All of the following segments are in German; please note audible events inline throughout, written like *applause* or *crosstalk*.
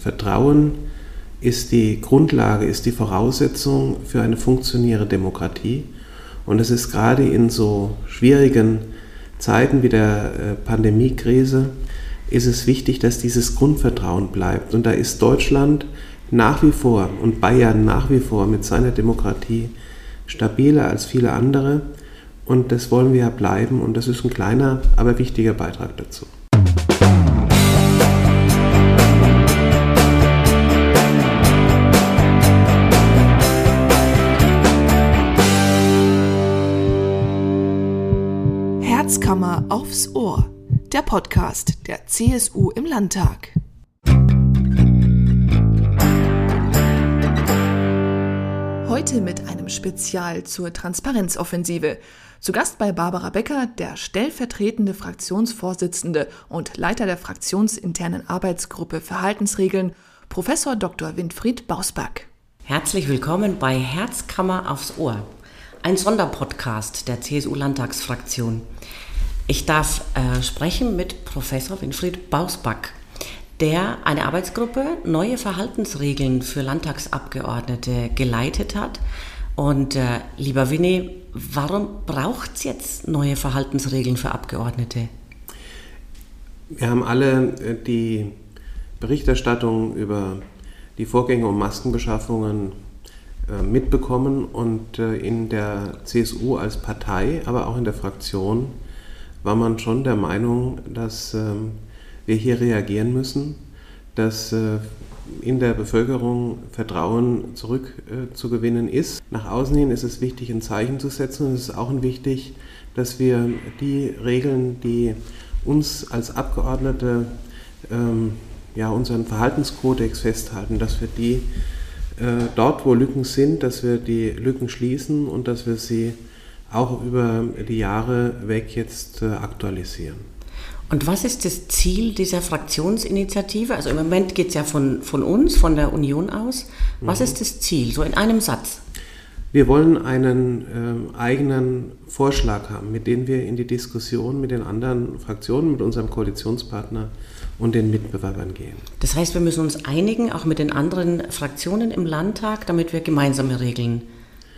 Vertrauen ist die Grundlage, ist die Voraussetzung für eine funktionierende Demokratie. Und es ist gerade in so schwierigen Zeiten wie der äh, Pandemiekrise, ist es wichtig, dass dieses Grundvertrauen bleibt. Und da ist Deutschland nach wie vor und Bayern nach wie vor mit seiner Demokratie stabiler als viele andere. Und das wollen wir ja bleiben. Und das ist ein kleiner, aber wichtiger Beitrag dazu. Herzkammer aufs Ohr, der Podcast der CSU im Landtag. Heute mit einem Spezial zur Transparenzoffensive. Zu Gast bei Barbara Becker, der stellvertretende Fraktionsvorsitzende und Leiter der fraktionsinternen Arbeitsgruppe Verhaltensregeln, Professor Dr. Winfried Bausback. Herzlich willkommen bei Herzkammer aufs Ohr, ein Sonderpodcast der CSU-Landtagsfraktion. Ich darf äh, sprechen mit Professor Winfried Bausback, der eine Arbeitsgruppe Neue Verhaltensregeln für Landtagsabgeordnete geleitet hat. Und äh, lieber Winnie, warum braucht es jetzt neue Verhaltensregeln für Abgeordnete? Wir haben alle äh, die Berichterstattung über die Vorgänge um Maskenbeschaffungen äh, mitbekommen und äh, in der CSU als Partei, aber auch in der Fraktion war man schon der Meinung, dass ähm, wir hier reagieren müssen, dass äh, in der Bevölkerung Vertrauen zurückzugewinnen äh, ist. Nach außen hin ist es wichtig, ein Zeichen zu setzen und es ist auch wichtig, dass wir die Regeln, die uns als Abgeordnete ähm, ja, unseren Verhaltenskodex festhalten, dass wir die äh, dort, wo Lücken sind, dass wir die Lücken schließen und dass wir sie auch über die Jahre weg jetzt äh, aktualisieren. Und was ist das Ziel dieser Fraktionsinitiative? Also im Moment geht es ja von, von uns, von der Union aus. Was mhm. ist das Ziel, so in einem Satz? Wir wollen einen äh, eigenen Vorschlag haben, mit dem wir in die Diskussion mit den anderen Fraktionen, mit unserem Koalitionspartner und den Mitbewerbern gehen. Das heißt, wir müssen uns einigen, auch mit den anderen Fraktionen im Landtag, damit wir gemeinsame Regeln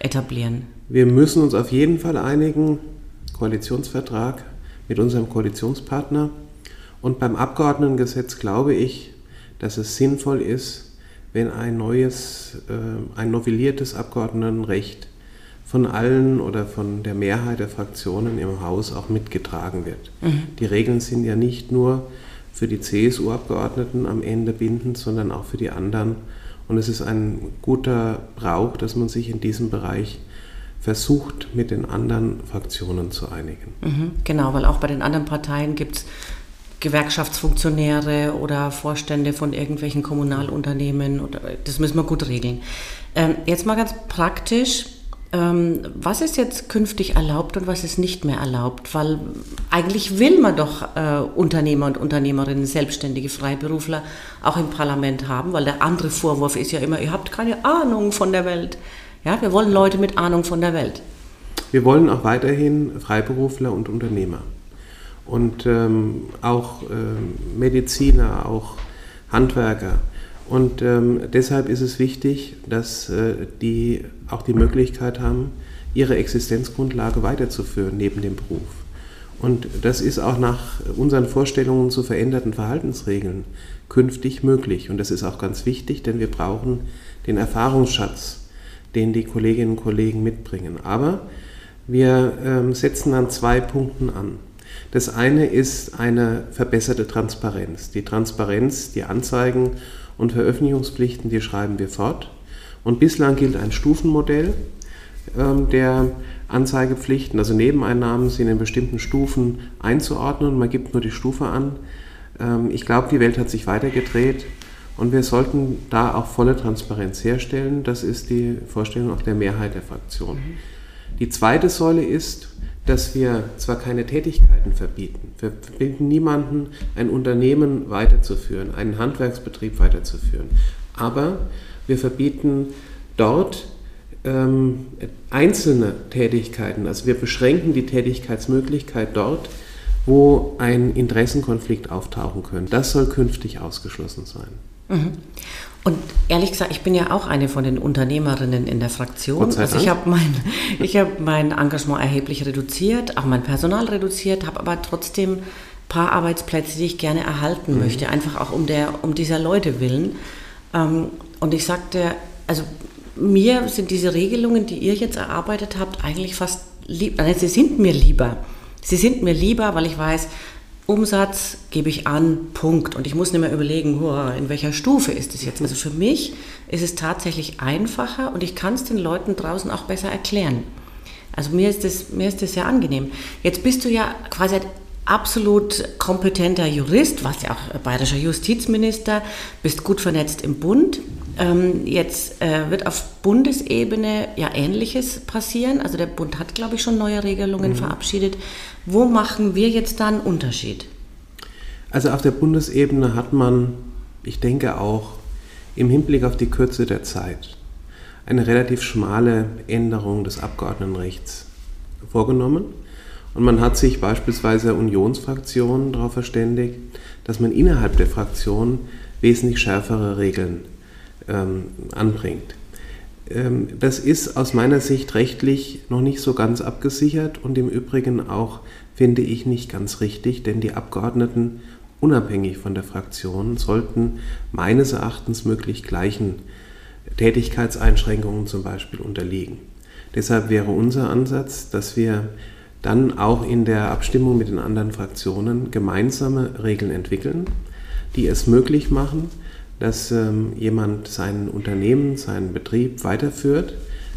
etablieren. Wir müssen uns auf jeden Fall einigen, Koalitionsvertrag mit unserem Koalitionspartner. Und beim Abgeordnetengesetz glaube ich, dass es sinnvoll ist, wenn ein neues, äh, ein novelliertes Abgeordnetenrecht von allen oder von der Mehrheit der Fraktionen im Haus auch mitgetragen wird. Mhm. Die Regeln sind ja nicht nur für die CSU-Abgeordneten am Ende bindend, sondern auch für die anderen. Und es ist ein guter Brauch, dass man sich in diesem Bereich versucht, mit den anderen Fraktionen zu einigen. Mhm, genau, weil auch bei den anderen Parteien gibt es Gewerkschaftsfunktionäre oder Vorstände von irgendwelchen Kommunalunternehmen. Oder, das müssen wir gut regeln. Ähm, jetzt mal ganz praktisch. Ähm, was ist jetzt künftig erlaubt und was ist nicht mehr erlaubt? Weil eigentlich will man doch äh, Unternehmer und Unternehmerinnen, selbstständige Freiberufler auch im Parlament haben, weil der andere Vorwurf ist ja immer, ihr habt keine Ahnung von der Welt. Ja, wir wollen Leute mit Ahnung von der Welt. Wir wollen auch weiterhin Freiberufler und Unternehmer und ähm, auch ähm, Mediziner, auch Handwerker. Und ähm, deshalb ist es wichtig, dass äh, die auch die Möglichkeit haben, ihre Existenzgrundlage weiterzuführen neben dem Beruf. Und das ist auch nach unseren Vorstellungen zu veränderten Verhaltensregeln künftig möglich. Und das ist auch ganz wichtig, denn wir brauchen den Erfahrungsschatz den die Kolleginnen und Kollegen mitbringen. Aber wir ähm, setzen an zwei Punkten an. Das eine ist eine verbesserte Transparenz. Die Transparenz, die Anzeigen und Veröffentlichungspflichten, die schreiben wir fort. Und bislang gilt ein Stufenmodell ähm, der Anzeigepflichten. Also Nebeneinnahmen sind in bestimmten Stufen einzuordnen. Man gibt nur die Stufe an. Ähm, ich glaube, die Welt hat sich weitergedreht. Und wir sollten da auch volle Transparenz herstellen. Das ist die Vorstellung auch der Mehrheit der Fraktion. Mhm. Die zweite Säule ist, dass wir zwar keine Tätigkeiten verbieten, wir verbieten niemanden, ein Unternehmen weiterzuführen, einen Handwerksbetrieb weiterzuführen, aber wir verbieten dort ähm, einzelne Tätigkeiten, also wir beschränken die Tätigkeitsmöglichkeit dort, wo ein Interessenkonflikt auftauchen könnte. Das soll künftig ausgeschlossen sein. Mhm. Und ehrlich gesagt, ich bin ja auch eine von den Unternehmerinnen in der Fraktion. Also ich habe mein, *laughs* hab mein Engagement erheblich reduziert, auch mein Personal reduziert, habe aber trotzdem ein paar Arbeitsplätze, die ich gerne erhalten mhm. möchte, einfach auch um, der, um dieser Leute willen. Ähm, und ich sagte, also mir sind diese Regelungen, die ihr jetzt erarbeitet habt, eigentlich fast lieb. Nein, sie sind mir lieber. Sie sind mir lieber, weil ich weiß, Umsatz gebe ich an, Punkt. Und ich muss nicht mehr überlegen, in welcher Stufe ist es jetzt. Also für mich ist es tatsächlich einfacher und ich kann es den Leuten draußen auch besser erklären. Also mir ist das, mir ist das sehr angenehm. Jetzt bist du ja quasi absolut kompetenter Jurist, warst ja auch bayerischer Justizminister, bist gut vernetzt im Bund. Ähm, jetzt äh, wird auf Bundesebene ja Ähnliches passieren. Also der Bund hat, glaube ich, schon neue Regelungen mhm. verabschiedet. Wo machen wir jetzt da einen Unterschied? Also auf der Bundesebene hat man, ich denke auch, im Hinblick auf die Kürze der Zeit eine relativ schmale Änderung des Abgeordnetenrechts vorgenommen. Und man hat sich beispielsweise Unionsfraktionen darauf verständigt, dass man innerhalb der Fraktion wesentlich schärfere Regeln ähm, anbringt. Ähm, das ist aus meiner Sicht rechtlich noch nicht so ganz abgesichert und im Übrigen auch, finde ich, nicht ganz richtig, denn die Abgeordneten, unabhängig von der Fraktion, sollten meines Erachtens möglich gleichen Tätigkeitseinschränkungen zum Beispiel unterliegen. Deshalb wäre unser Ansatz, dass wir dann auch in der Abstimmung mit den anderen Fraktionen gemeinsame Regeln entwickeln, die es möglich machen, dass ähm, jemand sein Unternehmen, seinen Betrieb weiterführt,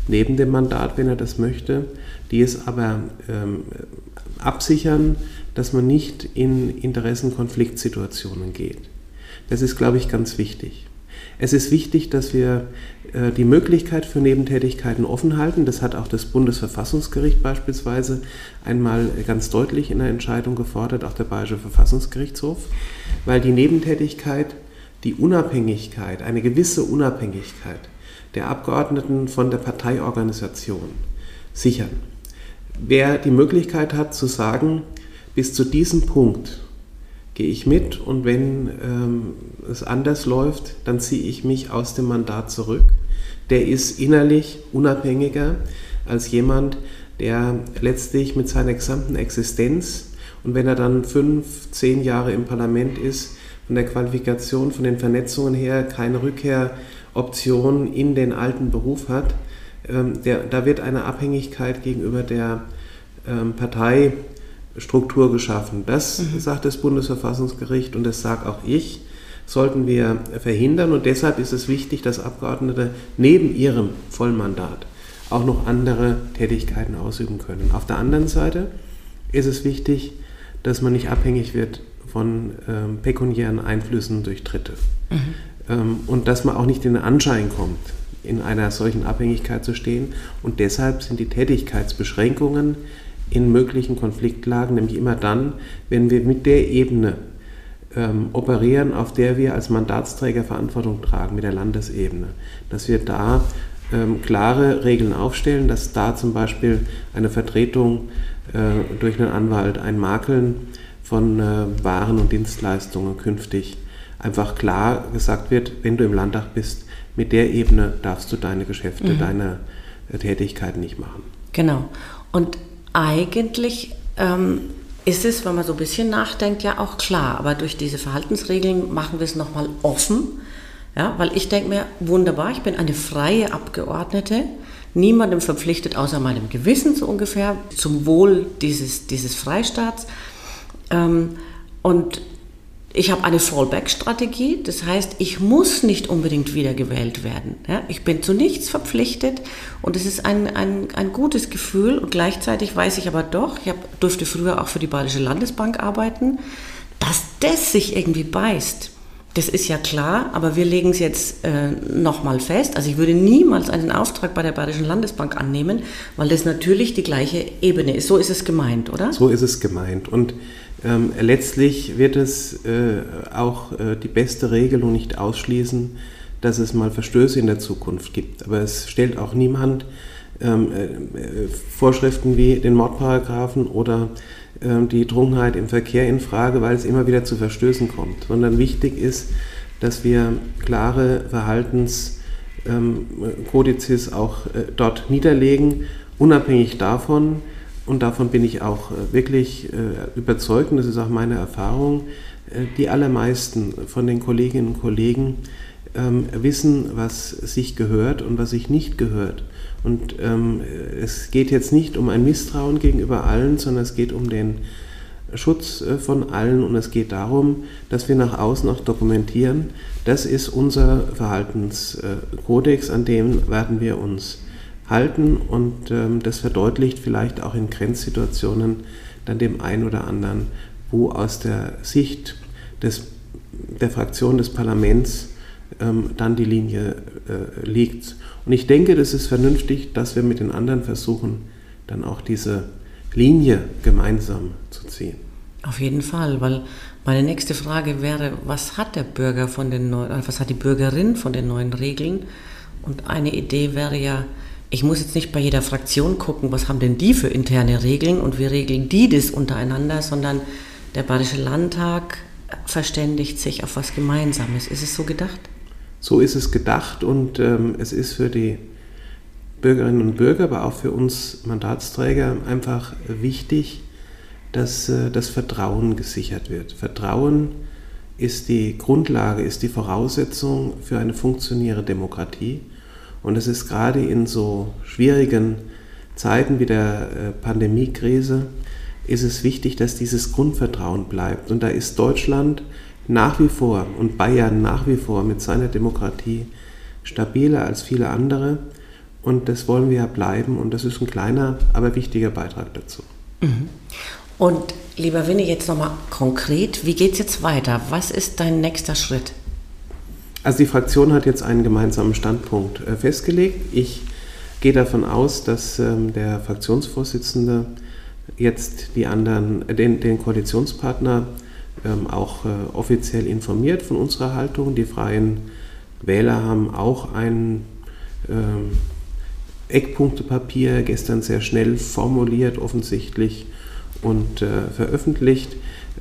neben dem Mandat, wenn er das möchte, die es aber ähm, absichern, dass man nicht in Interessenkonfliktsituationen geht. Das ist, glaube ich, ganz wichtig. Es ist wichtig, dass wir äh, die Möglichkeit für Nebentätigkeiten offen halten. Das hat auch das Bundesverfassungsgericht beispielsweise einmal ganz deutlich in der Entscheidung gefordert, auch der Bayerische Verfassungsgerichtshof, weil die Nebentätigkeit die Unabhängigkeit, eine gewisse Unabhängigkeit der Abgeordneten von der Parteiorganisation sichern. Wer die Möglichkeit hat zu sagen, bis zu diesem Punkt gehe ich mit und wenn ähm, es anders läuft, dann ziehe ich mich aus dem Mandat zurück, der ist innerlich unabhängiger als jemand, der letztlich mit seiner gesamten Existenz und wenn er dann fünf, zehn Jahre im Parlament ist, von der Qualifikation, von den Vernetzungen her keine Rückkehroption in den alten Beruf hat. Ähm, der, da wird eine Abhängigkeit gegenüber der ähm, Parteistruktur geschaffen. Das mhm. sagt das Bundesverfassungsgericht und das sage auch ich, sollten wir verhindern. Und deshalb ist es wichtig, dass Abgeordnete neben ihrem Vollmandat auch noch andere Tätigkeiten ausüben können. Auf der anderen Seite ist es wichtig, dass man nicht abhängig wird von ähm, pekuniären Einflüssen durch Dritte. Mhm. Ähm, und dass man auch nicht in den Anschein kommt, in einer solchen Abhängigkeit zu stehen. Und deshalb sind die Tätigkeitsbeschränkungen in möglichen Konfliktlagen nämlich immer dann, wenn wir mit der Ebene ähm, operieren, auf der wir als Mandatsträger Verantwortung tragen, mit der Landesebene. Dass wir da ähm, klare Regeln aufstellen, dass da zum Beispiel eine Vertretung äh, durch einen Anwalt ein Makeln von äh, Waren und Dienstleistungen künftig einfach klar gesagt wird, wenn du im Landtag bist, mit der Ebene darfst du deine Geschäfte, mhm. deine äh, Tätigkeiten nicht machen. Genau. Und eigentlich ähm, ist es, wenn man so ein bisschen nachdenkt, ja auch klar. Aber durch diese Verhaltensregeln machen wir es nochmal offen. Ja, weil ich denke mir, wunderbar, ich bin eine freie Abgeordnete, niemandem verpflichtet, außer meinem Gewissen so ungefähr, zum Wohl dieses, dieses Freistaats. Ähm, und ich habe eine Fallback-Strategie, das heißt, ich muss nicht unbedingt wiedergewählt werden. Ja? Ich bin zu nichts verpflichtet und es ist ein, ein, ein gutes Gefühl und gleichzeitig weiß ich aber doch, ich hab, durfte früher auch für die Bayerische Landesbank arbeiten, dass das sich irgendwie beißt. Das ist ja klar, aber wir legen es jetzt äh, nochmal fest. Also ich würde niemals einen Auftrag bei der Bayerischen Landesbank annehmen, weil das natürlich die gleiche Ebene ist. So ist es gemeint, oder? So ist es gemeint. Und ähm, letztlich wird es äh, auch äh, die beste Regelung nicht ausschließen, dass es mal Verstöße in der Zukunft gibt. Aber es stellt auch niemand ähm, äh, Vorschriften wie den Mordparagraphen oder die Trunkenheit im Verkehr in Frage, weil es immer wieder zu Verstößen kommt. Sondern wichtig ist, dass wir klare Verhaltenskodizes ähm, auch äh, dort niederlegen, unabhängig davon, und davon bin ich auch äh, wirklich äh, überzeugt, und das ist auch meine Erfahrung, die allermeisten von den Kolleginnen und Kollegen ähm, wissen, was sich gehört und was sich nicht gehört. Und ähm, es geht jetzt nicht um ein Misstrauen gegenüber allen, sondern es geht um den Schutz äh, von allen. Und es geht darum, dass wir nach außen auch dokumentieren, das ist unser Verhaltenskodex, an dem werden wir uns halten. Und ähm, das verdeutlicht vielleicht auch in Grenzsituationen dann dem einen oder anderen, wo aus der Sicht des, der Fraktion des Parlaments ähm, dann die Linie äh, liegt. Und ich denke, das ist vernünftig, dass wir mit den anderen versuchen, dann auch diese Linie gemeinsam zu ziehen. Auf jeden Fall, weil meine nächste Frage wäre, was hat der Bürger von den neuen, äh, was hat die Bürgerin von den neuen Regeln? Und eine Idee wäre ja, ich muss jetzt nicht bei jeder Fraktion gucken, was haben denn die für interne Regeln und wie regeln die das untereinander, sondern der Bayerische Landtag verständigt sich auf was Gemeinsames. Ist es so gedacht? So ist es gedacht und ähm, es ist für die Bürgerinnen und Bürger, aber auch für uns Mandatsträger einfach wichtig, dass äh, das Vertrauen gesichert wird. Vertrauen ist die Grundlage, ist die Voraussetzung für eine funktionierende Demokratie. Und es ist gerade in so schwierigen Zeiten wie der äh, Pandemiekrise, ist es wichtig, dass dieses Grundvertrauen bleibt. Und da ist Deutschland nach wie vor und Bayern nach wie vor mit seiner Demokratie stabiler als viele andere. Und das wollen wir ja bleiben. Und das ist ein kleiner, aber wichtiger Beitrag dazu. Mhm. Und lieber Winnie, jetzt nochmal konkret, wie geht es jetzt weiter? Was ist dein nächster Schritt? Also die Fraktion hat jetzt einen gemeinsamen Standpunkt äh, festgelegt. Ich gehe davon aus, dass ähm, der Fraktionsvorsitzende jetzt die anderen, äh, den, den Koalitionspartner ähm, auch äh, offiziell informiert von unserer Haltung. Die Freien Wähler haben auch ein ähm, Eckpunktepapier gestern sehr schnell formuliert, offensichtlich und äh, veröffentlicht.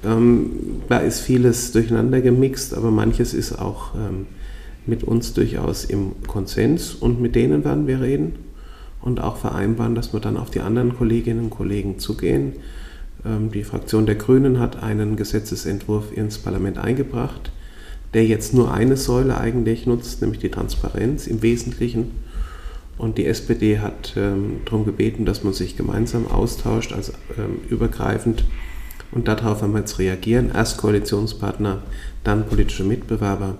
Ähm, da ist vieles durcheinander gemixt, aber manches ist auch ähm, mit uns durchaus im Konsens und mit denen werden wir reden und auch vereinbaren, dass wir dann auf die anderen Kolleginnen und Kollegen zugehen die Fraktion der Grünen hat einen Gesetzesentwurf ins Parlament eingebracht, der jetzt nur eine Säule eigentlich nutzt, nämlich die Transparenz im Wesentlichen. Und die SPD hat ähm, darum gebeten, dass man sich gemeinsam austauscht, also ähm, übergreifend. Und darauf werden wir jetzt reagieren. Erst Koalitionspartner, dann politische Mitbewerber.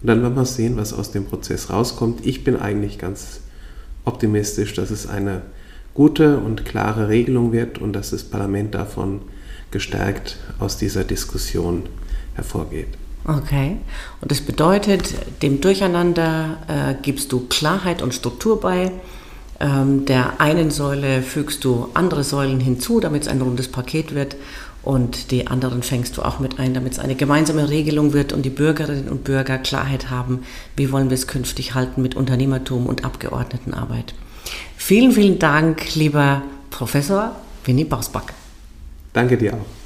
Und dann werden wir sehen, was aus dem Prozess rauskommt. Ich bin eigentlich ganz optimistisch, dass es eine gute und klare Regelung wird und dass das Parlament davon gestärkt aus dieser Diskussion hervorgeht. Okay. Und das bedeutet, dem Durcheinander äh, gibst du Klarheit und Struktur bei. Ähm, der einen Säule fügst du andere Säulen hinzu, damit es ein rundes Paket wird. Und die anderen fängst du auch mit ein, damit es eine gemeinsame Regelung wird und die Bürgerinnen und Bürger Klarheit haben, wie wollen wir es künftig halten mit Unternehmertum und Abgeordnetenarbeit. Vielen, vielen Dank, lieber Professor Winnie Bausback. Danke dir auch.